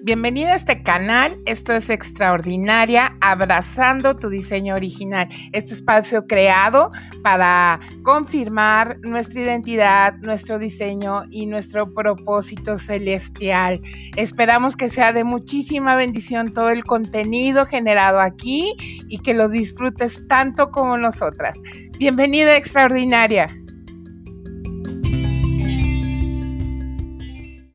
Bienvenida a este canal, esto es Extraordinaria, abrazando tu diseño original. Este espacio creado para confirmar nuestra identidad, nuestro diseño y nuestro propósito celestial. Esperamos que sea de muchísima bendición todo el contenido generado aquí y que lo disfrutes tanto como nosotras. Bienvenida Extraordinaria.